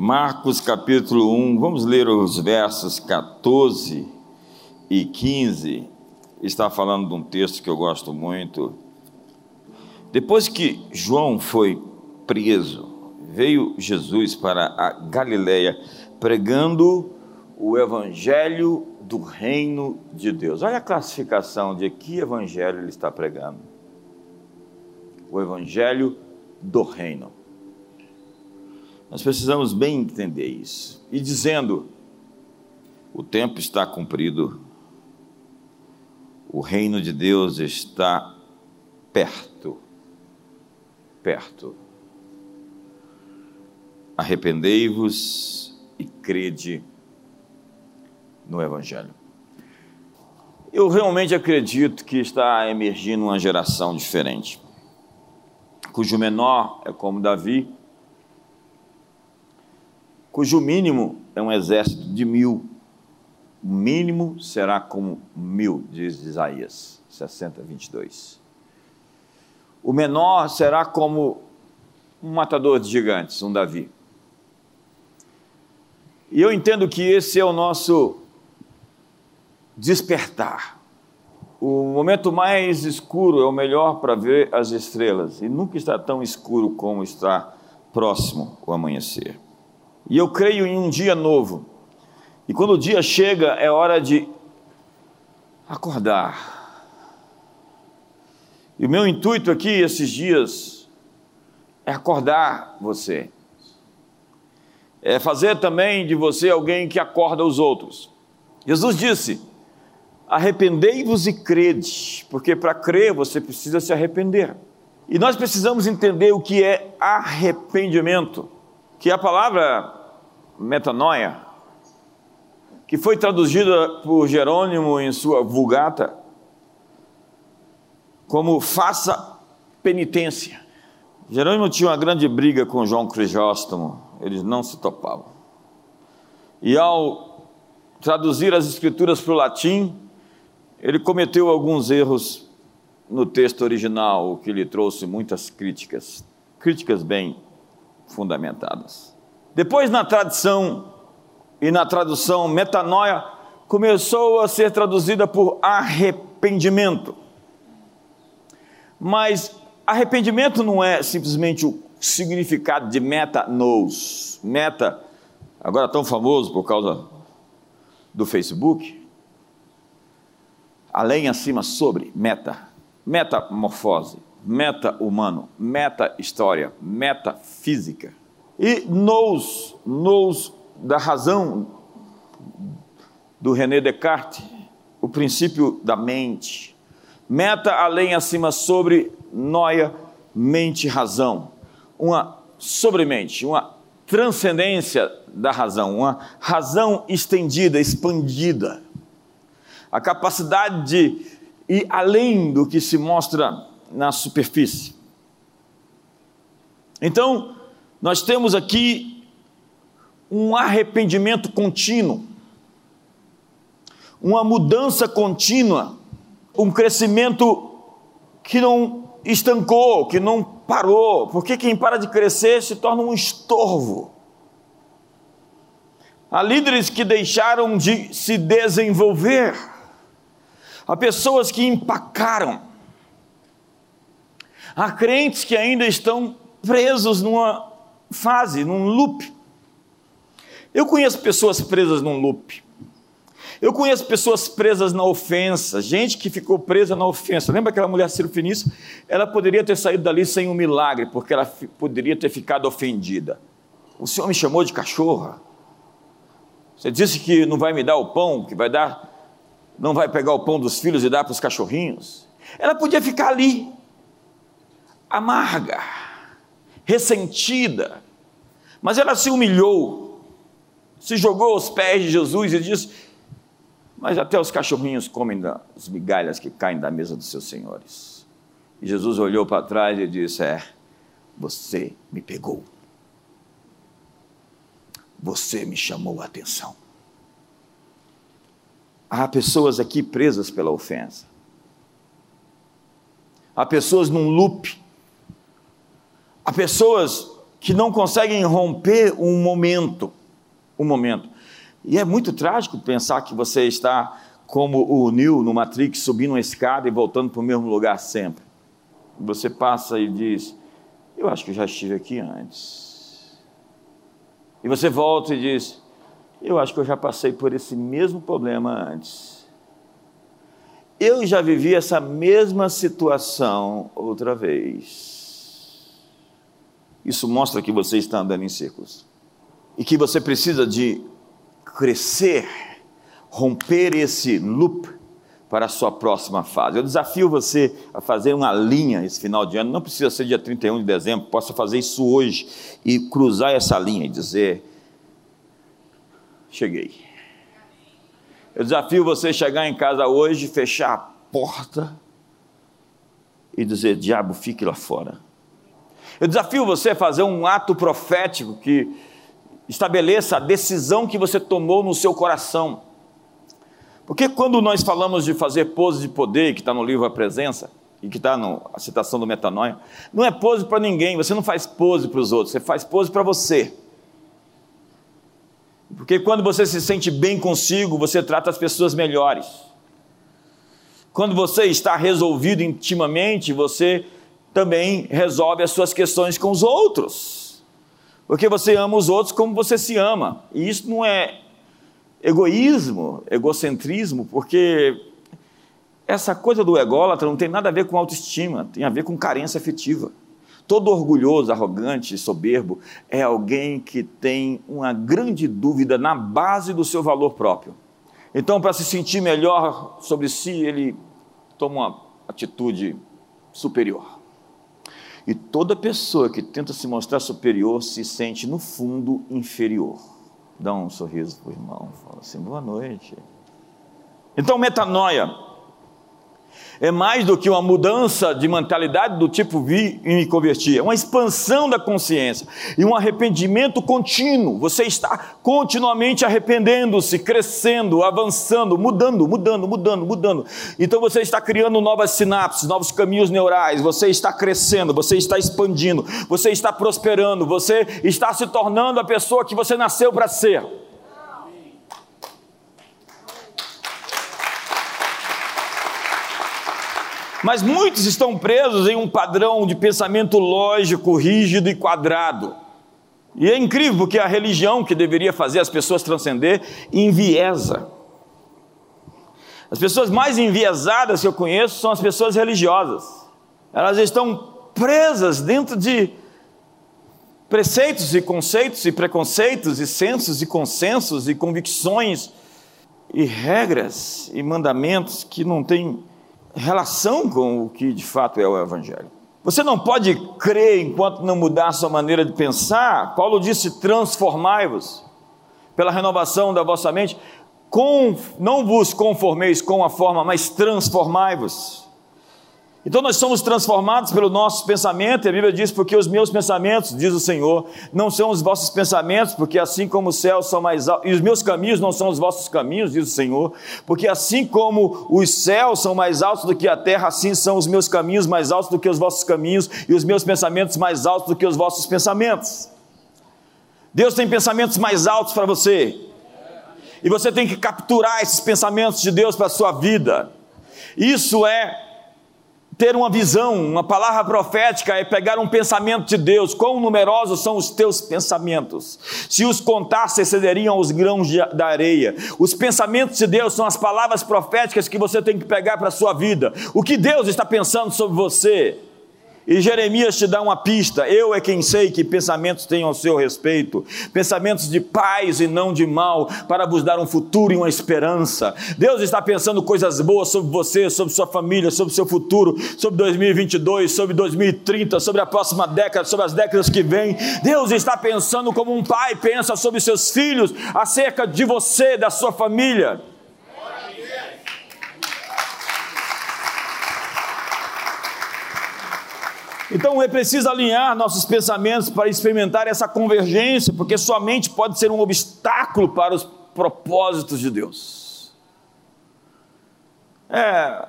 Marcos capítulo 1, vamos ler os versos 14 e 15. Está falando de um texto que eu gosto muito. Depois que João foi preso, veio Jesus para a Galileia pregando o evangelho do reino de Deus. Olha a classificação de que evangelho ele está pregando. O evangelho do reino. Nós precisamos bem entender isso. E dizendo: o tempo está cumprido, o reino de Deus está perto. Perto. Arrependei-vos e crede no Evangelho. Eu realmente acredito que está emergindo uma geração diferente, cujo menor é como Davi, cujo mínimo é um exército de mil. O mínimo será como mil, diz Isaías 60, 22. O menor será como um matador de gigantes, um Davi. E eu entendo que esse é o nosso despertar. O momento mais escuro é o melhor para ver as estrelas, e nunca está tão escuro como está próximo o amanhecer. E eu creio em um dia novo. E quando o dia chega, é hora de acordar. E o meu intuito aqui esses dias é acordar você. É fazer também de você alguém que acorda os outros. Jesus disse: Arrependei-vos e crede, porque para crer você precisa se arrepender. E nós precisamos entender o que é arrependimento, que é a palavra metanoia, que foi traduzida por Jerônimo em sua Vulgata como faça penitência. Jerônimo tinha uma grande briga com João Crisóstomo, eles não se topavam. E ao traduzir as escrituras para o latim, ele cometeu alguns erros no texto original, o que lhe trouxe muitas críticas, críticas bem fundamentadas. Depois, na tradição e na tradução metanoia, começou a ser traduzida por arrependimento. Mas arrependimento não é simplesmente o significado de meta-nous. Meta, agora tão famoso por causa do Facebook. Além, acima, sobre, meta. Metamorfose, meta-humano, meta-história, metafísica. E nous, nous da razão do René Descartes, o princípio da mente. Meta além, acima, sobre, noia, mente, razão. Uma sobremente, uma transcendência da razão, uma razão estendida, expandida. A capacidade de ir além do que se mostra na superfície. Então, nós temos aqui um arrependimento contínuo, uma mudança contínua, um crescimento que não estancou, que não parou, porque quem para de crescer se torna um estorvo. Há líderes que deixaram de se desenvolver, há pessoas que empacaram, há crentes que ainda estão presos numa fase, num loop. Eu conheço pessoas presas num loop. Eu conheço pessoas presas na ofensa, gente que ficou presa na ofensa. Lembra aquela mulher Ciro Finício? Ela poderia ter saído dali sem um milagre, porque ela poderia ter ficado ofendida. O Senhor me chamou de cachorra. Você disse que não vai me dar o pão, que vai dar, não vai pegar o pão dos filhos e dar para os cachorrinhos. Ela podia ficar ali, amarga ressentida, mas ela se humilhou, se jogou aos pés de Jesus e disse: Mas até os cachorrinhos comem das migalhas que caem da mesa dos seus senhores. E Jesus olhou para trás e disse: É, você me pegou. Você me chamou a atenção. Há pessoas aqui presas pela ofensa. Há pessoas num loop Há pessoas que não conseguem romper um momento, um momento. E é muito trágico pensar que você está como o Neo no Matrix, subindo uma escada e voltando para o mesmo lugar sempre. Você passa e diz: Eu acho que eu já estive aqui antes. E você volta e diz: Eu acho que eu já passei por esse mesmo problema antes. Eu já vivi essa mesma situação outra vez. Isso mostra que você está andando em círculos e que você precisa de crescer romper esse loop para a sua próxima fase. Eu desafio você a fazer uma linha esse final de ano, não precisa ser dia 31 de dezembro, possa fazer isso hoje e cruzar essa linha e dizer: Cheguei. Eu desafio você a chegar em casa hoje, fechar a porta e dizer: Diabo, fique lá fora. Eu desafio você a fazer um ato profético que estabeleça a decisão que você tomou no seu coração porque quando nós falamos de fazer pose de poder, que está no livro A Presença, e que está na citação do metanoia, não é pose para ninguém, você não faz pose para os outros, você faz pose para você. Porque quando você se sente bem consigo, você trata as pessoas melhores. Quando você está resolvido intimamente, você também resolve as suas questões com os outros. Porque você ama os outros como você se ama. E isso não é egoísmo, egocentrismo, porque essa coisa do ególatra não tem nada a ver com autoestima, tem a ver com carência afetiva. Todo orgulhoso, arrogante, soberbo é alguém que tem uma grande dúvida na base do seu valor próprio. Então, para se sentir melhor sobre si, ele toma uma atitude superior. E toda pessoa que tenta se mostrar superior se sente, no fundo, inferior. Dá um sorriso para o irmão, fala assim: boa noite. Então, metanoia é mais do que uma mudança de mentalidade do tipo vi e me converti, é uma expansão da consciência e um arrependimento contínuo. Você está continuamente arrependendo-se, crescendo, avançando, mudando, mudando, mudando, mudando. Então você está criando novas sinapses, novos caminhos neurais, você está crescendo, você está expandindo, você está prosperando, você está se tornando a pessoa que você nasceu para ser. Mas muitos estão presos em um padrão de pensamento lógico, rígido e quadrado. E é incrível porque a religião que deveria fazer as pessoas transcender enviesa. As pessoas mais enviesadas que eu conheço são as pessoas religiosas. Elas estão presas dentro de preceitos e conceitos e preconceitos e sensos e consensos e convicções e regras e mandamentos que não têm relação com o que de fato é o Evangelho. Você não pode crer enquanto não mudar sua maneira de pensar. Paulo disse: transformai-vos pela renovação da vossa mente. Com, não vos conformeis com a forma, mas transformai-vos. Então nós somos transformados pelo nosso pensamento, e a Bíblia diz: porque os meus pensamentos, diz o Senhor, não são os vossos pensamentos, porque assim como os céus são mais altos, e os meus caminhos não são os vossos caminhos, diz o Senhor, porque assim como os céus são mais altos do que a terra, assim são os meus caminhos mais altos do que os vossos caminhos, e os meus pensamentos mais altos do que os vossos pensamentos. Deus tem pensamentos mais altos para você, e você tem que capturar esses pensamentos de Deus para a sua vida. Isso é ter uma visão, uma palavra profética é pegar um pensamento de Deus. Quão numerosos são os teus pensamentos? Se os contasse, excederiam os grãos de, da areia. Os pensamentos de Deus são as palavras proféticas que você tem que pegar para a sua vida. O que Deus está pensando sobre você? E Jeremias te dá uma pista: eu é quem sei que pensamentos tenho ao seu respeito, pensamentos de paz e não de mal, para vos dar um futuro e uma esperança. Deus está pensando coisas boas sobre você, sobre sua família, sobre seu futuro, sobre 2022, sobre 2030, sobre a próxima década, sobre as décadas que vêm. Deus está pensando como um pai pensa sobre seus filhos, acerca de você, da sua família. Então é preciso alinhar nossos pensamentos para experimentar essa convergência, porque sua mente pode ser um obstáculo para os propósitos de Deus. É,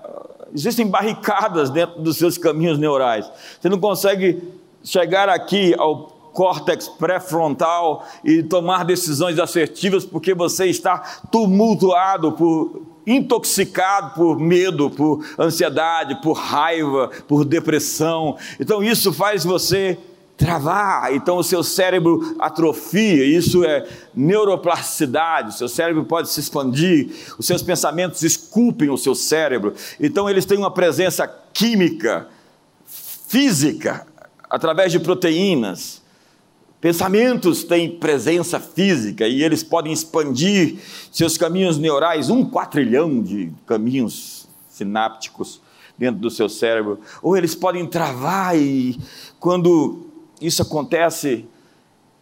existem barricadas dentro dos seus caminhos neurais. Você não consegue chegar aqui ao córtex pré-frontal e tomar decisões assertivas porque você está tumultuado por intoxicado por medo, por ansiedade, por raiva, por depressão. Então isso faz você travar, então o seu cérebro atrofia, isso é neuroplasticidade, o seu cérebro pode se expandir, os seus pensamentos esculpem o seu cérebro, então eles têm uma presença química, física, através de proteínas. Pensamentos têm presença física e eles podem expandir seus caminhos neurais, um quatrilhão de caminhos sinápticos dentro do seu cérebro, ou eles podem travar e quando isso acontece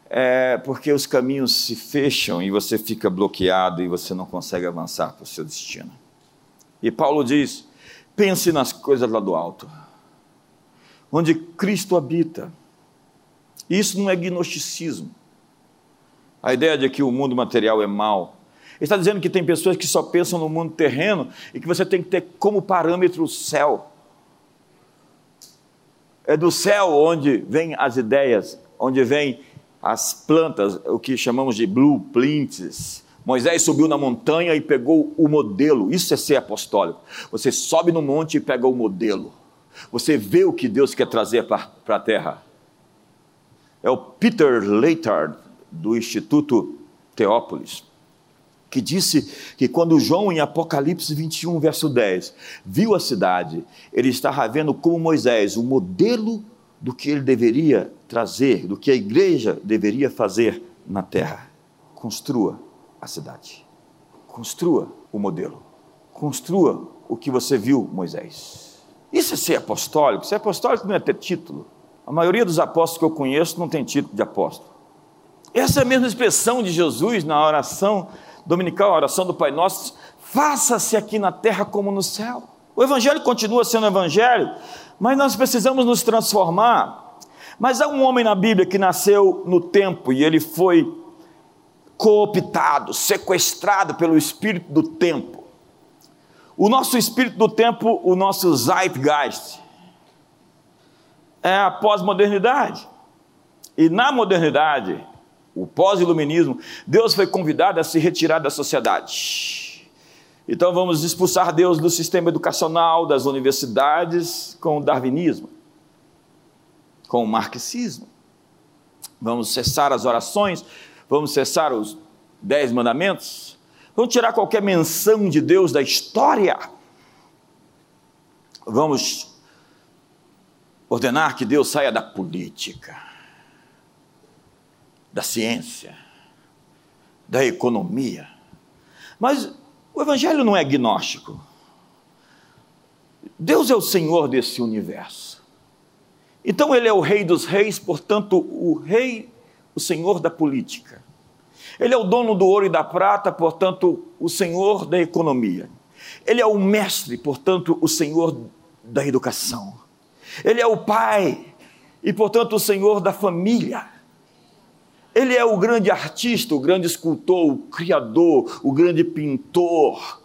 é porque os caminhos se fecham e você fica bloqueado e você não consegue avançar para o seu destino. E Paulo diz: pense nas coisas lá do alto, onde Cristo habita. Isso não é gnosticismo. A ideia de que o mundo material é mau. Ele está dizendo que tem pessoas que só pensam no mundo terreno e que você tem que ter como parâmetro o céu. É do céu onde vêm as ideias, onde vêm as plantas, o que chamamos de blueprints. Moisés subiu na montanha e pegou o modelo. Isso é ser apostólico. Você sobe no monte e pega o modelo. Você vê o que Deus quer trazer para a terra. É o Peter Leitard, do Instituto Teópolis que disse que quando João, em Apocalipse 21, verso 10, viu a cidade, ele estava vendo como Moisés, o modelo do que ele deveria trazer, do que a igreja deveria fazer na terra. Construa a cidade, construa o modelo, construa o que você viu, Moisés. Isso é ser apostólico. Ser apostólico não é ter título. A maioria dos apóstolos que eu conheço não tem título de apóstolo. Essa é a mesma expressão de Jesus na oração dominical, a oração do Pai Nosso, faça-se aqui na terra como no céu. O Evangelho continua sendo Evangelho, mas nós precisamos nos transformar. Mas há um homem na Bíblia que nasceu no tempo e ele foi cooptado, sequestrado pelo espírito do tempo. O nosso espírito do tempo, o nosso zeitgeist, é a pós-modernidade. E na modernidade, o pós-iluminismo, Deus foi convidado a se retirar da sociedade. Então vamos expulsar Deus do sistema educacional, das universidades, com o darwinismo, com o marxismo. Vamos cessar as orações, vamos cessar os dez mandamentos, vamos tirar qualquer menção de Deus da história. Vamos ordenar que Deus saia da política da ciência, da economia. Mas o Evangelho não é agnóstico. Deus é o Senhor desse universo. Então Ele é o Rei dos Reis, portanto, o Rei, o Senhor da política. Ele é o dono do ouro e da prata, portanto, o Senhor da economia. Ele é o mestre, portanto, o Senhor da educação. Ele é o Pai e, portanto, o Senhor da família. Ele é o grande artista, o grande escultor, o criador, o grande pintor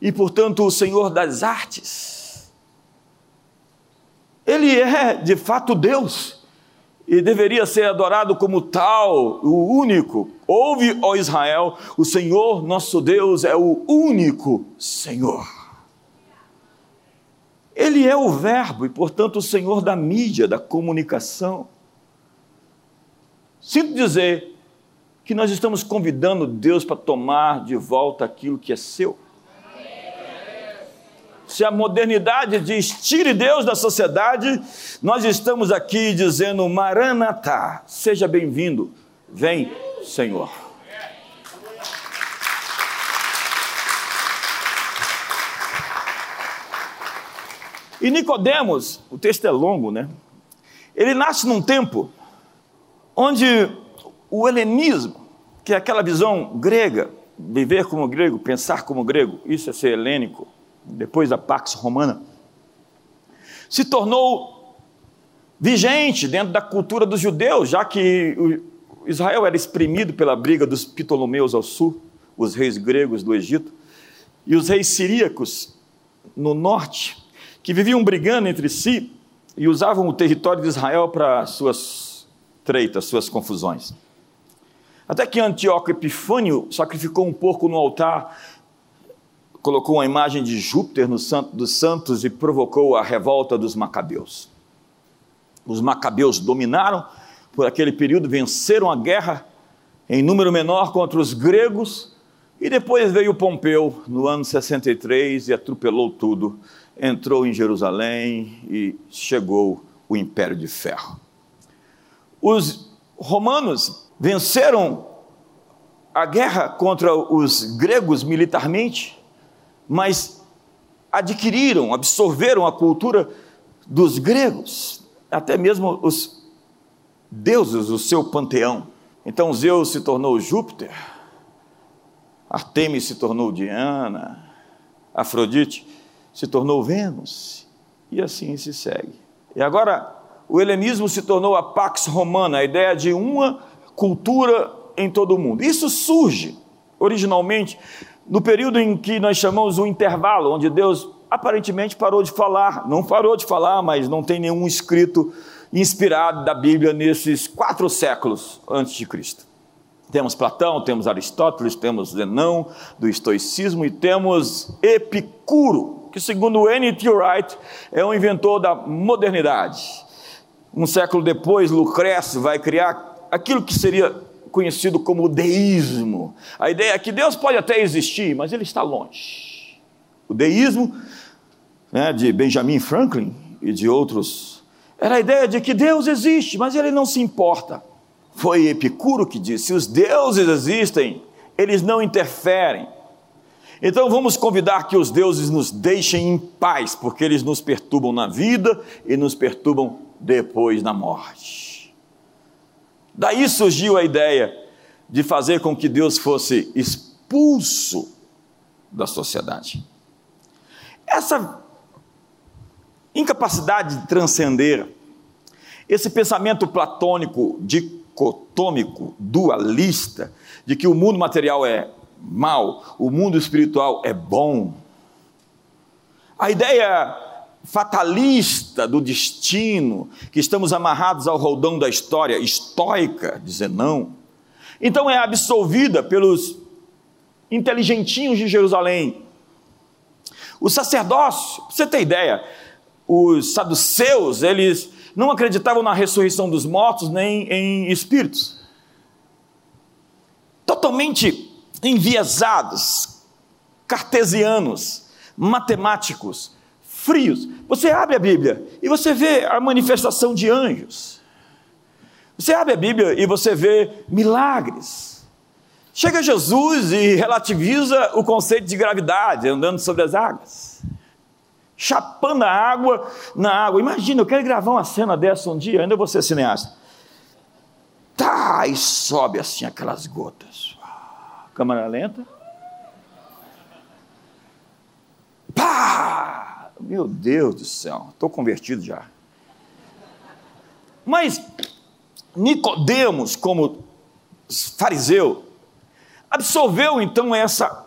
e, portanto, o Senhor das artes. Ele é, de fato, Deus e deveria ser adorado como tal, o único. Ouve, ó Israel, o Senhor nosso Deus é o único Senhor. Ele é o Verbo e, portanto, o Senhor da mídia, da comunicação. Sinto dizer que nós estamos convidando Deus para tomar de volta aquilo que é seu. Se a modernidade diz tire Deus da sociedade, nós estamos aqui dizendo Maranatá, seja bem-vindo, vem, Senhor. E Nicodemos, o texto é longo, né? Ele nasce num tempo onde o helenismo, que é aquela visão grega, viver como grego, pensar como grego, isso é ser helênico, depois da Pax Romana, se tornou vigente dentro da cultura dos judeus, já que Israel era exprimido pela briga dos Ptolomeus ao sul, os reis gregos do Egito, e os reis siríacos no norte, que viviam brigando entre si e usavam o território de Israel para suas treitas, suas confusões. Até que Antíoco Epifânio sacrificou um porco no altar, colocou uma imagem de Júpiter no santo dos santos e provocou a revolta dos macabeus. Os macabeus dominaram por aquele período, venceram a guerra em número menor contra os gregos, e depois veio Pompeu no ano 63 e atropelou tudo, entrou em Jerusalém e chegou o Império de Ferro. Os romanos venceram a guerra contra os gregos militarmente, mas adquiriram, absorveram a cultura dos gregos, até mesmo os deuses, o seu panteão. Então Zeus se tornou Júpiter, Artemis se tornou Diana, Afrodite se tornou Vênus, e assim se segue. E agora o helenismo se tornou a pax romana, a ideia de uma cultura em todo o mundo. Isso surge originalmente no período em que nós chamamos o intervalo, onde Deus aparentemente parou de falar, não parou de falar, mas não tem nenhum escrito inspirado da Bíblia nesses quatro séculos antes de Cristo. Temos Platão, temos Aristóteles, temos Zenão do estoicismo e temos Epicuro, que segundo N.T. Wright é um inventor da modernidade. Um século depois, Lucrécio vai criar aquilo que seria conhecido como o deísmo. A ideia é que Deus pode até existir, mas ele está longe. O deísmo né, de Benjamin Franklin e de outros era a ideia de que Deus existe, mas ele não se importa. Foi Epicuro que disse: os deuses existem, eles não interferem. Então vamos convidar que os deuses nos deixem em paz, porque eles nos perturbam na vida e nos perturbam depois na morte. Daí surgiu a ideia de fazer com que Deus fosse expulso da sociedade. Essa incapacidade de transcender esse pensamento platônico, dicotômico, dualista, de que o mundo material é mal, o mundo espiritual é bom. A ideia fatalista do destino, que estamos amarrados ao roldão da história, estoica, dizer não. Então é absolvida pelos inteligentinhos de Jerusalém. O sacerdócio, você ter ideia, os saduceus, eles não acreditavam na ressurreição dos mortos nem em espíritos. Totalmente enviesados, cartesianos, matemáticos, frios. Você abre a Bíblia e você vê a manifestação de anjos. Você abre a Bíblia e você vê milagres. Chega Jesus e relativiza o conceito de gravidade, andando sobre as águas chapando a água na água. Imagina, eu quero gravar uma cena dessa um dia, ainda vou ser cineasta. Tá, e sobe assim aquelas gotas. Câmera lenta. Pá! Meu Deus do céu, estou convertido já. Mas Nicodemos, como fariseu, absolveu então essa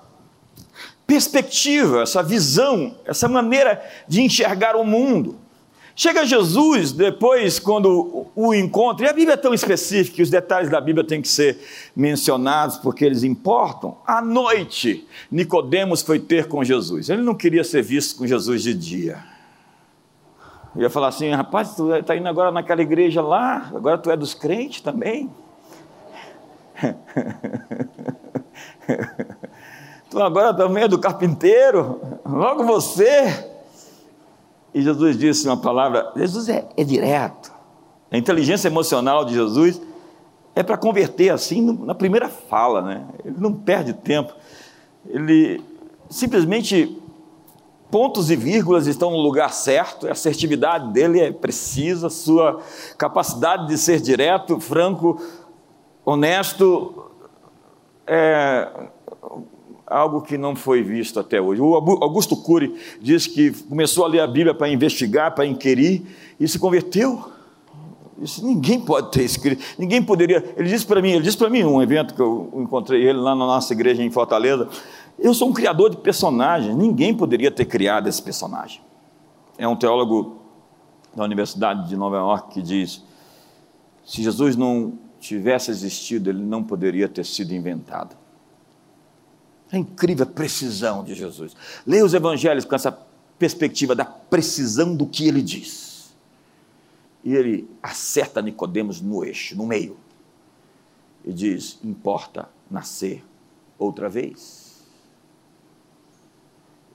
perspectiva, essa visão, essa maneira de enxergar o mundo. Chega Jesus depois, quando o encontra, e a Bíblia é tão específica, os detalhes da Bíblia têm que ser mencionados porque eles importam. À noite, Nicodemos foi ter com Jesus. Ele não queria ser visto com Jesus de dia. Eu ia falar assim, rapaz, tu está indo agora naquela igreja lá, agora tu é dos crentes também. Tu agora também é do carpinteiro, logo você. E Jesus disse uma palavra: Jesus é, é direto. A inteligência emocional de Jesus é para converter assim na primeira fala, né? Ele não perde tempo. Ele simplesmente pontos e vírgulas estão no lugar certo, a assertividade dele é precisa, sua capacidade de ser direto, franco, honesto, é, algo que não foi visto até hoje. O Augusto Cury diz que começou a ler a Bíblia para investigar, para inquirir, e se converteu. Isso ninguém pode ter escrito, ninguém poderia. Ele disse para mim, ele disse para mim um evento que eu encontrei ele lá na nossa igreja em Fortaleza. Eu sou um criador de personagens, ninguém poderia ter criado esse personagem. É um teólogo da Universidade de Nova York que diz: Se Jesus não tivesse existido, ele não poderia ter sido inventado. É incrível a precisão de Jesus. Leia os evangelhos com essa perspectiva da precisão do que ele diz. E ele acerta Nicodemos no eixo, no meio. E diz: importa nascer outra vez.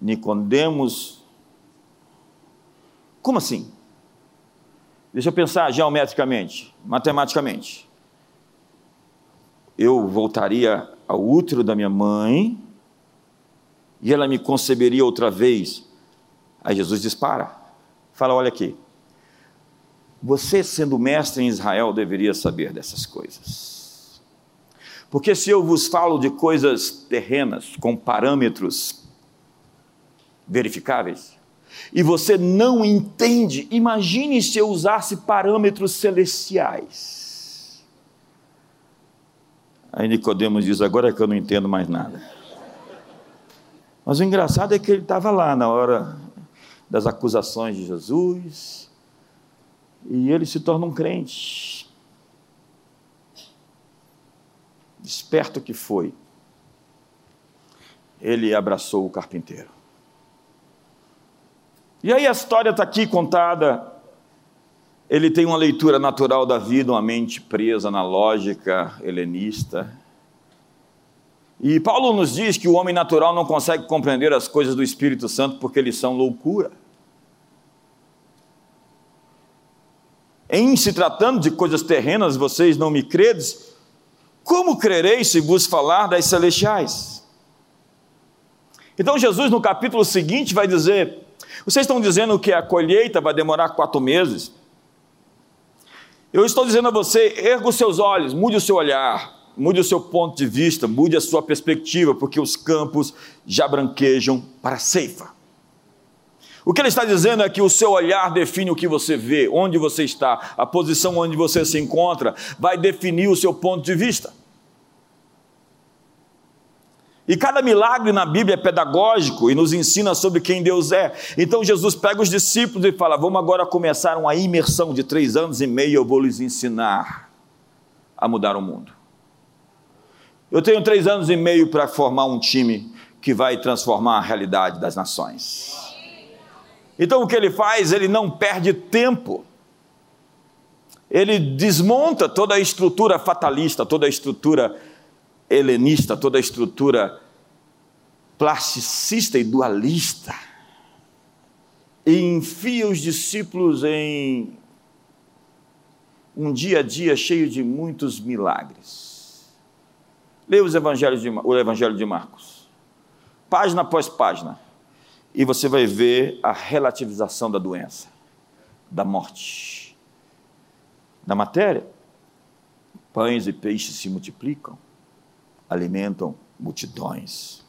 Nicodemos, como assim? Deixa eu pensar geometricamente, matematicamente. Eu voltaria ao útero da minha mãe e ela me conceberia outra vez. Aí Jesus dispara. Fala: olha aqui. Você, sendo mestre em Israel, deveria saber dessas coisas. Porque se eu vos falo de coisas terrenas, com parâmetros verificáveis, e você não entende, imagine se eu usasse parâmetros celestiais. Aí Nicodemos diz: agora é que eu não entendo mais nada. Mas o engraçado é que ele estava lá na hora das acusações de Jesus, e ele se torna um crente. Esperto que foi, ele abraçou o carpinteiro. E aí a história está aqui contada. Ele tem uma leitura natural da vida, uma mente presa na lógica helenista. E Paulo nos diz que o homem natural não consegue compreender as coisas do Espírito Santo porque eles são loucura. Em se tratando de coisas terrenas, vocês não me credes, como crereis se vos falar das celestiais? Então Jesus, no capítulo seguinte, vai dizer: vocês estão dizendo que a colheita vai demorar quatro meses? Eu estou dizendo a você: erga os seus olhos, mude o seu olhar, mude o seu ponto de vista, mude a sua perspectiva, porque os campos já branquejam para a ceifa. O que ele está dizendo é que o seu olhar define o que você vê, onde você está, a posição onde você se encontra, vai definir o seu ponto de vista. E cada milagre na Bíblia é pedagógico e nos ensina sobre quem Deus é. Então Jesus pega os discípulos e fala: Vamos agora começar uma imersão de três anos e meio, eu vou lhes ensinar a mudar o mundo. Eu tenho três anos e meio para formar um time que vai transformar a realidade das nações. Então o que ele faz? Ele não perde tempo. Ele desmonta toda a estrutura fatalista, toda a estrutura helenista, toda a estrutura plasticista e dualista, e enfia os discípulos em um dia a dia cheio de muitos milagres. Leia os evangelhos de, o Evangelho de Marcos, página após página, e você vai ver a relativização da doença, da morte, da matéria. Pães e peixes se multiplicam, alimentam multidões.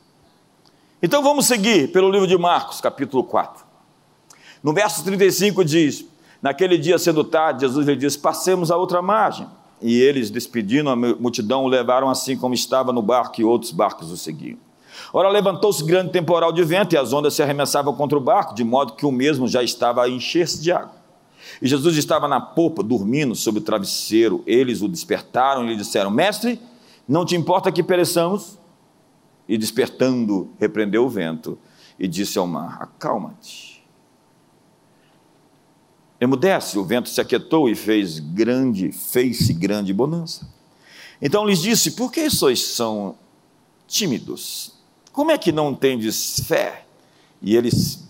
Então vamos seguir pelo livro de Marcos, capítulo 4. No verso 35 diz: Naquele dia, sendo tarde, Jesus lhe disse: Passemos a outra margem. E eles, despedindo a multidão, o levaram assim como estava no barco, e outros barcos o seguiam. Ora, levantou-se grande temporal de vento, e as ondas se arremessavam contra o barco, de modo que o mesmo já estava a encher-se de água. E Jesus estava na popa, dormindo sobre o travesseiro. Eles o despertaram e lhe disseram: Mestre, não te importa que pereçamos? E despertando, repreendeu o vento e disse ao mar: Acalma-te. Emudece, o vento se aquietou e fez grande, fez-se grande bonança. Então lhes disse: Por que sois são tímidos? Como é que não tendes fé? E eles,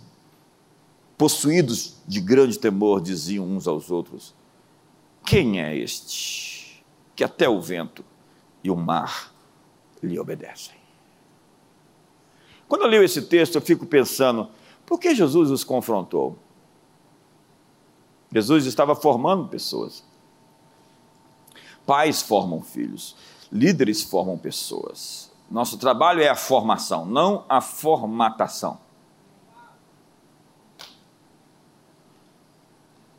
possuídos de grande temor, diziam uns aos outros: Quem é este que até o vento e o mar lhe obedecem. Quando eu leio esse texto, eu fico pensando, por que Jesus os confrontou? Jesus estava formando pessoas. Pais formam filhos, líderes formam pessoas. Nosso trabalho é a formação, não a formatação.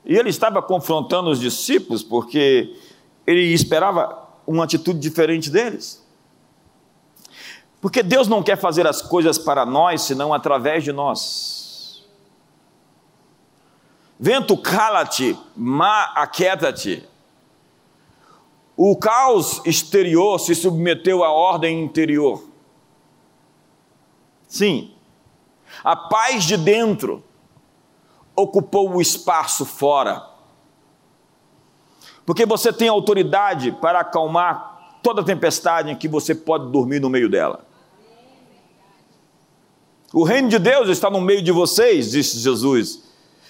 E ele estava confrontando os discípulos porque ele esperava uma atitude diferente deles. Porque Deus não quer fazer as coisas para nós, senão através de nós. Vento, cala-te, ma, aquieta-te. O caos exterior se submeteu à ordem interior. Sim, a paz de dentro ocupou o espaço fora. Porque você tem autoridade para acalmar toda tempestade em que você pode dormir no meio dela. O reino de Deus está no meio de vocês, disse Jesus.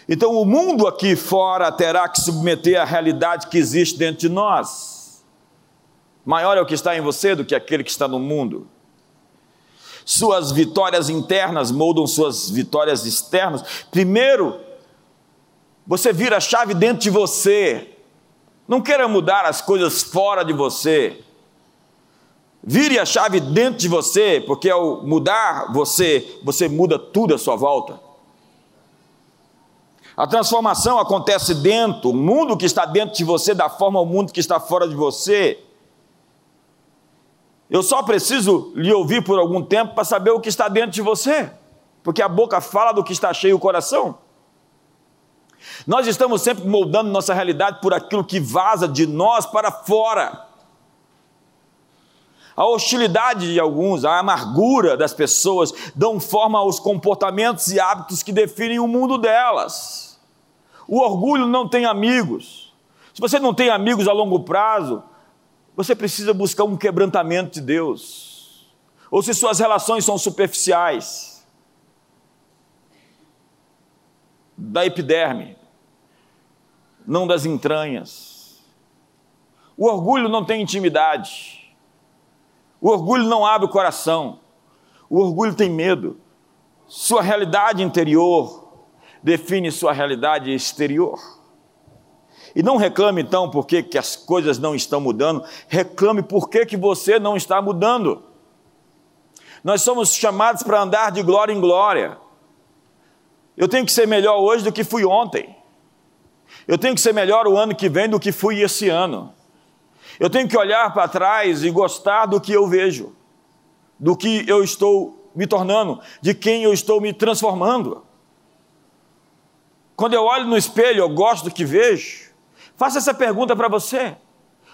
Então o mundo aqui fora terá que submeter à realidade que existe dentro de nós. Maior é o que está em você do que aquele que está no mundo. Suas vitórias internas moldam suas vitórias externas. Primeiro, você vira a chave dentro de você. Não queira mudar as coisas fora de você. Vire a chave dentro de você, porque ao mudar você, você muda tudo à sua volta. A transformação acontece dentro, o mundo que está dentro de você, da forma ao mundo que está fora de você. Eu só preciso lhe ouvir por algum tempo para saber o que está dentro de você, porque a boca fala do que está cheio o coração. Nós estamos sempre moldando nossa realidade por aquilo que vaza de nós para fora a hostilidade de alguns, a amargura das pessoas dão forma aos comportamentos e hábitos que definem o mundo delas. O orgulho não tem amigos. Se você não tem amigos a longo prazo, você precisa buscar um quebrantamento de Deus. Ou se suas relações são superficiais, da epiderme, não das entranhas. O orgulho não tem intimidade. O orgulho não abre o coração. O orgulho tem medo. Sua realidade interior define sua realidade exterior. E não reclame então porque que as coisas não estão mudando, reclame por que você não está mudando. Nós somos chamados para andar de glória em glória. Eu tenho que ser melhor hoje do que fui ontem. Eu tenho que ser melhor o ano que vem do que fui esse ano. Eu tenho que olhar para trás e gostar do que eu vejo, do que eu estou me tornando, de quem eu estou me transformando. Quando eu olho no espelho, eu gosto do que vejo. Faça essa pergunta para você.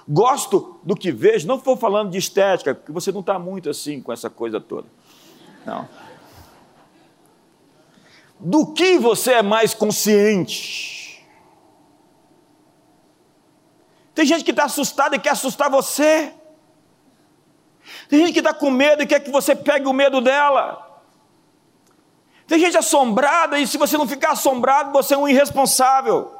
Gosto do que vejo, não estou falando de estética, porque você não está muito assim com essa coisa toda. Não. Do que você é mais consciente? Tem gente que está assustada e quer assustar você. Tem gente que está com medo e quer que você pegue o medo dela. Tem gente assombrada e se você não ficar assombrado, você é um irresponsável.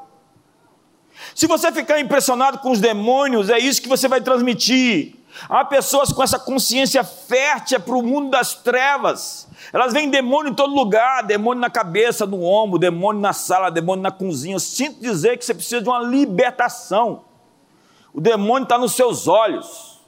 Se você ficar impressionado com os demônios, é isso que você vai transmitir. Há pessoas com essa consciência fértil para o mundo das trevas. Elas veem demônio em todo lugar, demônio na cabeça, no ombro, demônio na sala, demônio na cozinha. Eu sinto dizer que você precisa de uma libertação. O demônio está nos seus olhos.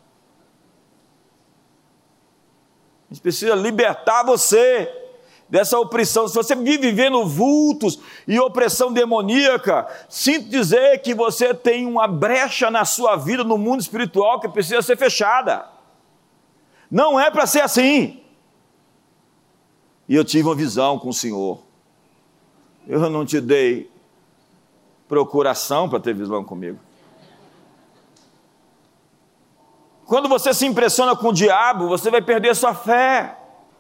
A gente precisa libertar você dessa opressão. Se você vive vivendo vultos e opressão demoníaca, sinto dizer que você tem uma brecha na sua vida, no mundo espiritual, que precisa ser fechada. Não é para ser assim. E eu tive uma visão com o Senhor. Eu não te dei procuração para ter visão comigo. Quando você se impressiona com o diabo, você vai perder sua fé.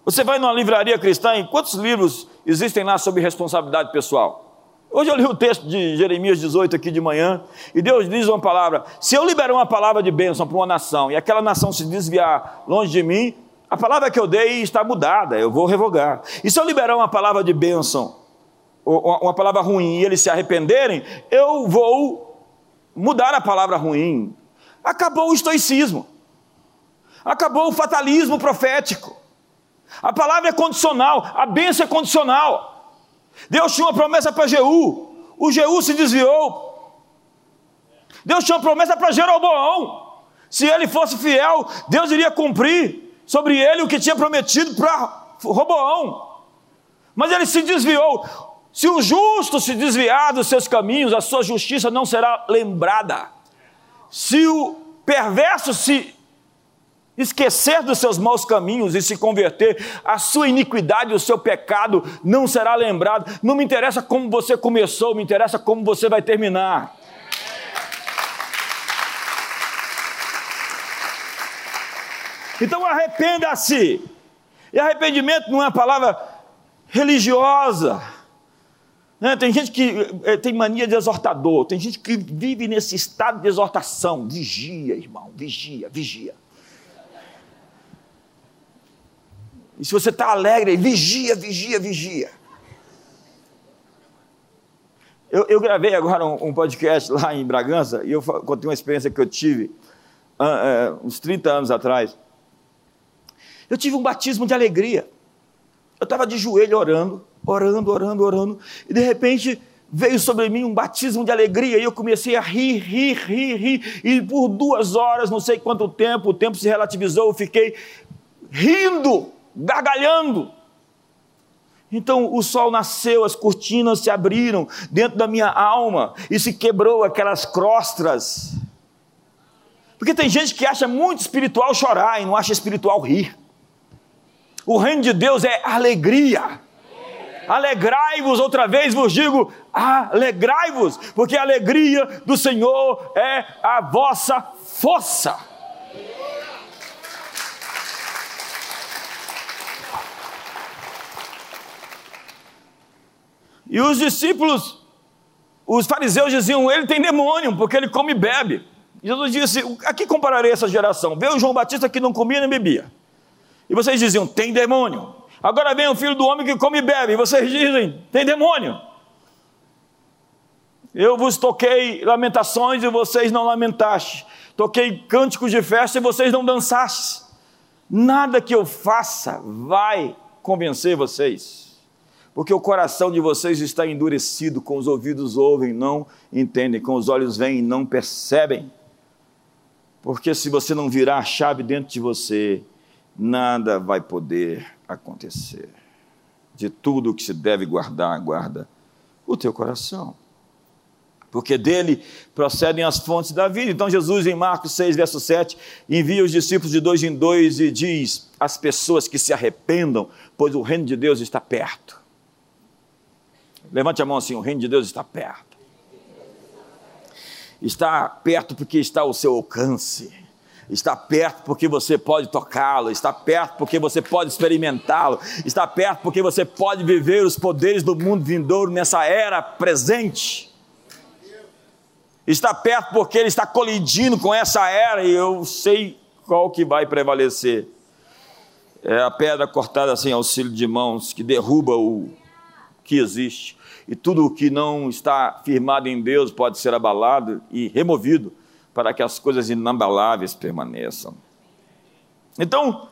Você vai numa livraria cristã, e quantos livros existem lá sobre responsabilidade pessoal? Hoje eu li o texto de Jeremias 18 aqui de manhã, e Deus diz uma palavra: se eu liberar uma palavra de bênção para uma nação, e aquela nação se desviar longe de mim, a palavra que eu dei está mudada, eu vou revogar. E se eu liberar uma palavra de bênção, uma palavra ruim, e eles se arrependerem, eu vou mudar a palavra ruim. Acabou o estoicismo. Acabou o fatalismo profético. A palavra é condicional, a bênção é condicional. Deus tinha uma promessa para Jeú, o Jeú se desviou. Deus tinha uma promessa para Jeroboão. Se ele fosse fiel, Deus iria cumprir sobre ele o que tinha prometido para Roboão. Mas ele se desviou. Se o justo se desviar dos seus caminhos, a sua justiça não será lembrada. Se o perverso se esquecer dos seus maus caminhos e se converter, a sua iniquidade, o seu pecado não será lembrado. Não me interessa como você começou, me interessa como você vai terminar. Então arrependa-se. E arrependimento não é uma palavra religiosa. Né? Tem gente que é, tem mania de exortador, tem gente que vive nesse estado de exortação. Vigia, irmão, vigia, vigia. E se você está alegre, vigia, vigia, vigia. Eu, eu gravei agora um, um, podcast lá em Bragança e eu contei uma experiência que eu tive uh, uh, uns 30 anos atrás. Eu tive um batismo de alegria. Eu estava de joelho orando, orando, orando, orando, e de repente veio sobre mim um batismo de alegria e eu comecei a rir, rir, rir, rir, e por duas horas, não sei quanto tempo, o tempo se relativizou, eu fiquei rindo, gargalhando. Então o sol nasceu, as cortinas se abriram dentro da minha alma e se quebrou aquelas crostras. Porque tem gente que acha muito espiritual chorar e não acha espiritual rir. O reino de Deus é alegria. Alegrai-vos, outra vez vos digo, alegrai-vos, porque a alegria do Senhor é a vossa força. E os discípulos, os fariseus diziam: ele tem demônio, porque ele come e bebe. Jesus disse: a que compararei essa geração? Veio João Batista que não comia nem bebia. E vocês diziam: tem demônio. Agora vem o filho do homem que come e bebe. E vocês dizem: tem demônio. Eu vos toquei lamentações e vocês não lamentaste. Toquei cânticos de festa e vocês não dançaste. Nada que eu faça vai convencer vocês. Porque o coração de vocês está endurecido, com os ouvidos ouvem, não entendem, com os olhos veem, não percebem. Porque se você não virar a chave dentro de você, nada vai poder acontecer. De tudo o que se deve guardar, guarda o teu coração. Porque dele procedem as fontes da vida. Então, Jesus, em Marcos 6, verso 7, envia os discípulos de dois em dois e diz às pessoas que se arrependam, pois o reino de Deus está perto. Levante a mão assim: o reino de Deus está perto. Está perto porque está ao seu alcance está perto porque você pode tocá-lo, está perto porque você pode experimentá-lo, está perto porque você pode viver os poderes do mundo vindouro nessa era presente. Está perto porque ele está colidindo com essa era e eu sei qual que vai prevalecer. É a pedra cortada sem auxílio de mãos que derruba o que existe. E tudo o que não está firmado em Deus pode ser abalado e removido para que as coisas inabaláveis permaneçam. Então,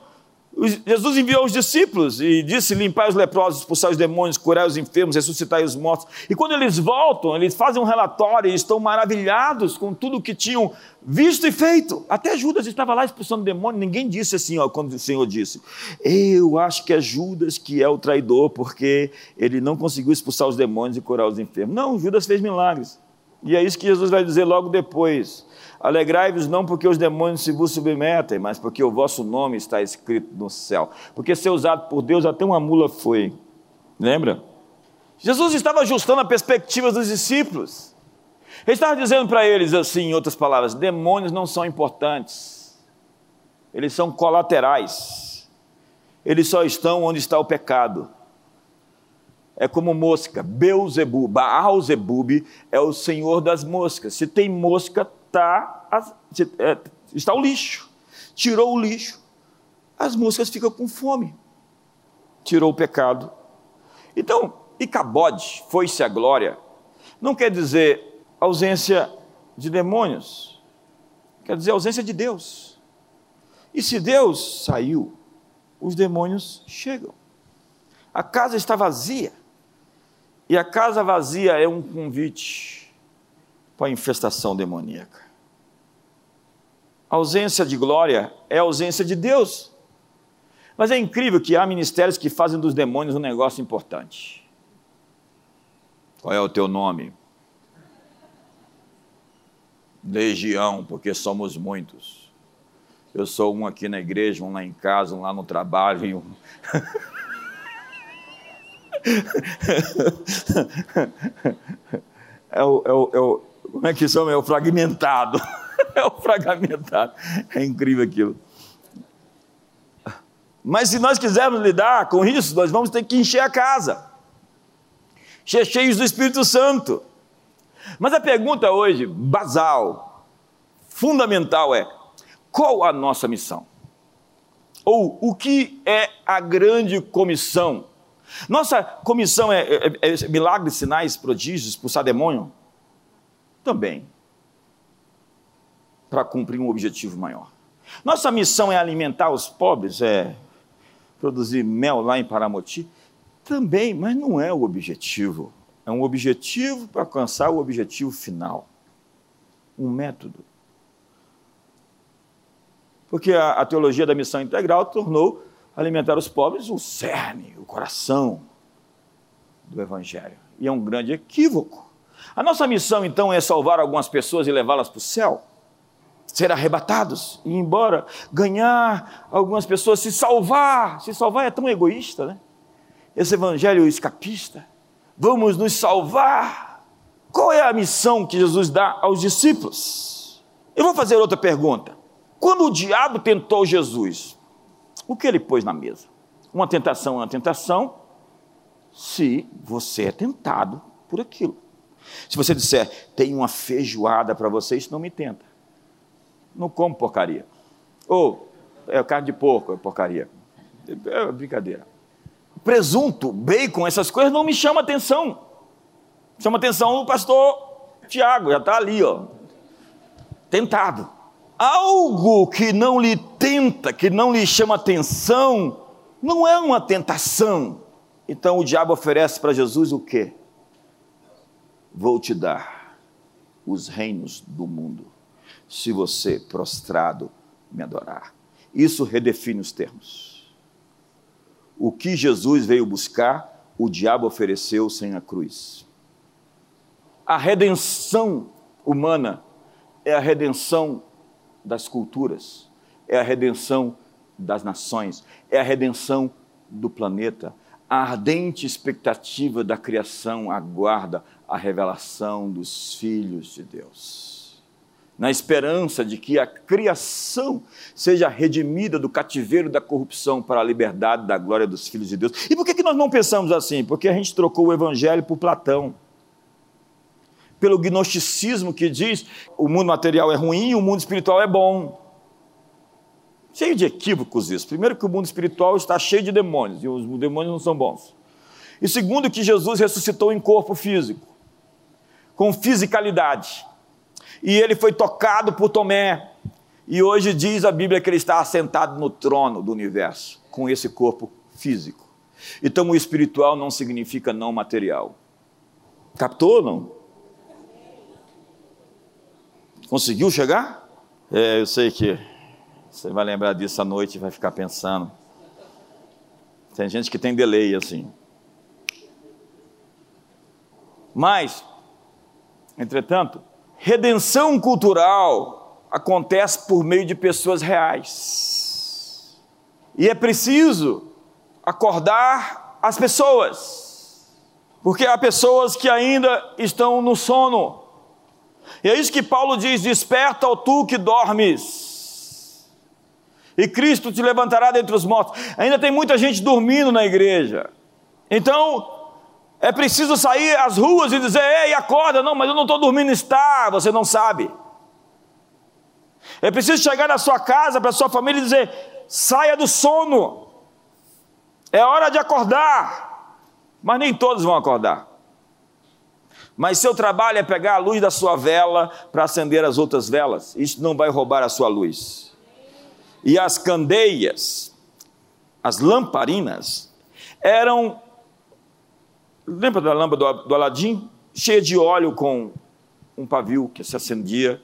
Jesus enviou os discípulos e disse: Limpai os leprosos, expulsar os demônios, curar os enfermos, ressuscitar os mortos. E quando eles voltam, eles fazem um relatório e estão maravilhados com tudo o que tinham visto e feito. Até Judas estava lá expulsando demônio. Ninguém disse assim, ó, quando o Senhor disse: Eu acho que é Judas que é o traidor, porque ele não conseguiu expulsar os demônios e curar os enfermos. Não, Judas fez milagres. E é isso que Jesus vai dizer logo depois. Alegrai-vos não porque os demônios se vos submetem, mas porque o vosso nome está escrito no céu. Porque ser usado por Deus até uma mula foi. Lembra? Jesus estava ajustando a perspectiva dos discípulos. Ele estava dizendo para eles assim, em outras palavras: demônios não são importantes, eles são colaterais, eles só estão onde está o pecado. É como mosca, Beuzebu, Baal-Zebub é o senhor das moscas. Se tem mosca, está, é, está o lixo. Tirou o lixo, as moscas ficam com fome. Tirou o pecado. Então, Icabode, foi-se a glória, não quer dizer ausência de demônios, quer dizer ausência de Deus. E se Deus saiu, os demônios chegam. A casa está vazia. E a casa vazia é um convite para a infestação demoníaca. A ausência de glória é a ausência de Deus. Mas é incrível que há ministérios que fazem dos demônios um negócio importante. Qual é o teu nome? Legião, porque somos muitos. Eu sou um aqui na igreja, um lá em casa, um lá no trabalho e um. é, o, é, o, é o, como é que chama? É o fragmentado. é o fragmentado. É incrível aquilo. Mas se nós quisermos lidar com isso, nós vamos ter que encher a casa, cheios do Espírito Santo. Mas a pergunta hoje, basal, fundamental é: qual a nossa missão? Ou o que é a grande comissão? Nossa comissão é, é, é milagres, sinais, prodígios, expulsar demônio? Também. Para cumprir um objetivo maior. Nossa missão é alimentar os pobres, é produzir mel lá em Paramoti? Também, mas não é o objetivo. É um objetivo para alcançar o objetivo final. Um método. Porque a, a teologia da missão integral tornou alimentar os pobres o cerne, o coração do Evangelho. E é um grande equívoco. A nossa missão, então, é salvar algumas pessoas e levá-las para o céu, ser arrebatados e ir embora, ganhar algumas pessoas, se salvar. Se salvar é tão egoísta, né? Esse evangelho escapista. Vamos nos salvar. Qual é a missão que Jesus dá aos discípulos? Eu vou fazer outra pergunta. Quando o diabo tentou Jesus, o que ele pôs na mesa? Uma tentação é uma tentação, se você é tentado por aquilo. Se você disser, tem uma feijoada para você, isso não me tenta. Não como porcaria. Ou, é carne de porco, é porcaria. É brincadeira. Presunto, bacon, essas coisas não me chamam atenção. Chama atenção o pastor Tiago, já está ali, ó. Tentado algo que não lhe tenta, que não lhe chama atenção, não é uma tentação. Então o diabo oferece para Jesus o quê? Vou te dar os reinos do mundo, se você prostrado me adorar. Isso redefine os termos. O que Jesus veio buscar, o diabo ofereceu sem a cruz. A redenção humana é a redenção das culturas, é a redenção das nações, é a redenção do planeta. A ardente expectativa da criação aguarda a revelação dos filhos de Deus. Na esperança de que a criação seja redimida do cativeiro da corrupção para a liberdade da glória dos filhos de Deus. E por que, que nós não pensamos assim? Porque a gente trocou o evangelho por Platão pelo gnosticismo que diz o mundo material é ruim e o mundo espiritual é bom. Cheio de equívocos isso. Primeiro que o mundo espiritual está cheio de demônios e os demônios não são bons. E segundo que Jesus ressuscitou em corpo físico, com fisicalidade. E ele foi tocado por Tomé. E hoje diz a Bíblia que ele está assentado no trono do universo, com esse corpo físico. Então o espiritual não significa não material. Captou ou não? Conseguiu chegar? É, eu sei que você vai lembrar disso à noite e vai ficar pensando. Tem gente que tem delay assim. Mas, entretanto, redenção cultural acontece por meio de pessoas reais. E é preciso acordar as pessoas, porque há pessoas que ainda estão no sono. E é isso que Paulo diz: Desperta, ó tu que dormes, e Cristo te levantará dentre os mortos. Ainda tem muita gente dormindo na igreja. Então, é preciso sair às ruas e dizer: Ei, acorda, não, mas eu não estou dormindo, está, você não sabe. É preciso chegar na sua casa, para a sua família e dizer: saia do sono, é hora de acordar. Mas nem todos vão acordar. Mas seu trabalho é pegar a luz da sua vela para acender as outras velas. Isso não vai roubar a sua luz. E as candeias, as lamparinas, eram. Lembra da lâmpada do, do Aladim? Cheia de óleo com um pavio que se acendia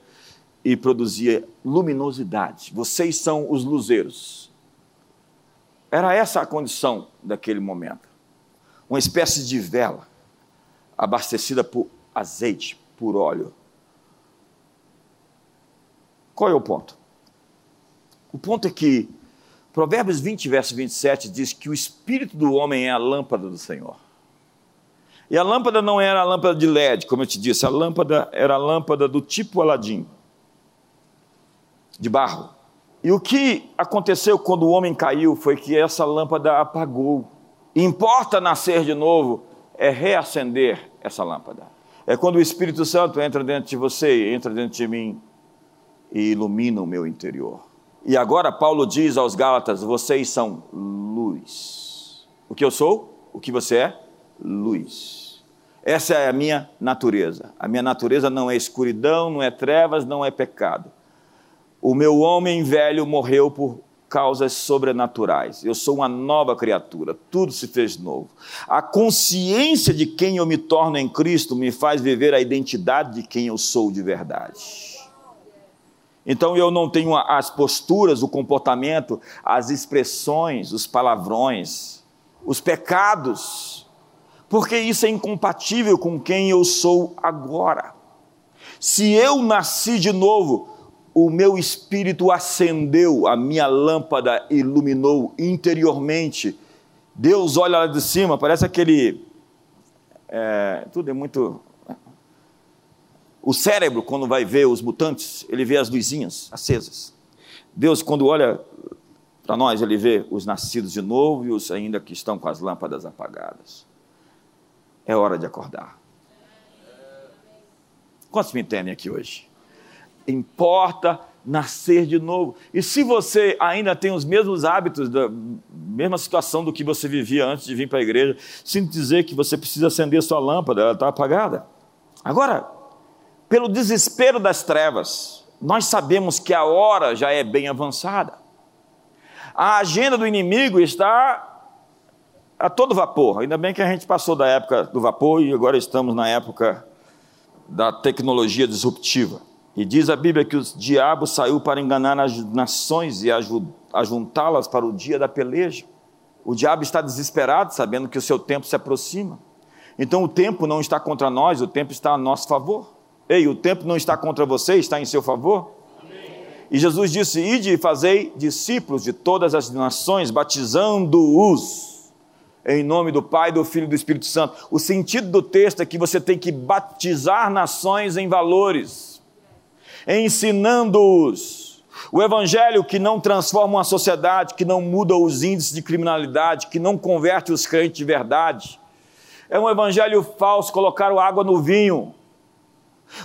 e produzia luminosidade. Vocês são os luzeiros. Era essa a condição daquele momento. Uma espécie de vela abastecida por azeite, por óleo. Qual é o ponto? O ponto é que Provérbios 20, verso 27 diz que o espírito do homem é a lâmpada do Senhor. E a lâmpada não era a lâmpada de LED, como eu te disse, a lâmpada era a lâmpada do tipo Aladim, de barro. E o que aconteceu quando o homem caiu foi que essa lâmpada apagou. Importa nascer de novo, é reacender essa lâmpada. É quando o Espírito Santo entra dentro de você, entra dentro de mim e ilumina o meu interior. E agora Paulo diz aos Gálatas: vocês são luz. O que eu sou? O que você é? Luz. Essa é a minha natureza. A minha natureza não é escuridão, não é trevas, não é pecado. O meu homem velho morreu por causas sobrenaturais. Eu sou uma nova criatura, tudo se fez novo. A consciência de quem eu me torno em Cristo me faz viver a identidade de quem eu sou de verdade. Então eu não tenho as posturas, o comportamento, as expressões, os palavrões, os pecados, porque isso é incompatível com quem eu sou agora. Se eu nasci de novo, o meu espírito acendeu, a minha lâmpada iluminou interiormente. Deus olha lá de cima, parece aquele. É, tudo é muito. O cérebro, quando vai ver os mutantes, ele vê as luzinhas acesas. Deus, quando olha para nós, ele vê os nascidos de novo e os ainda que estão com as lâmpadas apagadas. É hora de acordar. Quantos me entendem aqui hoje? importa nascer de novo. E se você ainda tem os mesmos hábitos, da mesma situação do que você vivia antes de vir para a igreja, sinto dizer que você precisa acender sua lâmpada, ela está apagada. Agora, pelo desespero das trevas, nós sabemos que a hora já é bem avançada. A agenda do inimigo está a todo vapor. Ainda bem que a gente passou da época do vapor e agora estamos na época da tecnologia disruptiva. E diz a Bíblia que o diabo saiu para enganar as nações e ajuntá-las para o dia da peleja. O diabo está desesperado, sabendo que o seu tempo se aproxima. Então o tempo não está contra nós, o tempo está a nosso favor. Ei, o tempo não está contra você, está em seu favor. Amém. E Jesus disse: Ide e fazei discípulos de todas as nações, batizando-os em nome do Pai, do Filho e do Espírito Santo. O sentido do texto é que você tem que batizar nações em valores ensinando-os. O evangelho que não transforma uma sociedade, que não muda os índices de criminalidade, que não converte os crentes de verdade. É um evangelho falso, colocaram água no vinho.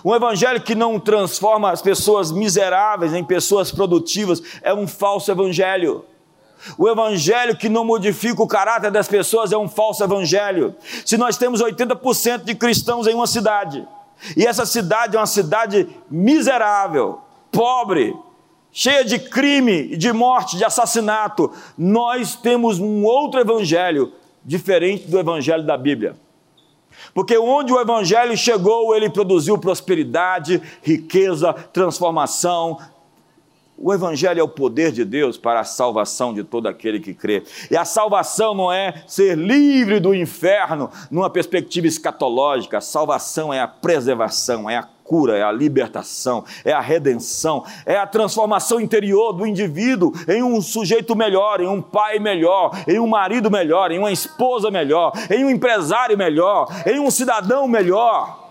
Um evangelho que não transforma as pessoas miseráveis em pessoas produtivas é um falso evangelho. O evangelho que não modifica o caráter das pessoas é um falso evangelho. Se nós temos 80% de cristãos em uma cidade, e essa cidade é uma cidade miserável, pobre, cheia de crime, de morte, de assassinato. Nós temos um outro evangelho diferente do evangelho da Bíblia. Porque onde o evangelho chegou, ele produziu prosperidade, riqueza, transformação, o Evangelho é o poder de Deus para a salvação de todo aquele que crê. E a salvação não é ser livre do inferno numa perspectiva escatológica. A salvação é a preservação, é a cura, é a libertação, é a redenção, é a transformação interior do indivíduo em um sujeito melhor, em um pai melhor, em um marido melhor, em uma esposa melhor, em um empresário melhor, em um cidadão melhor.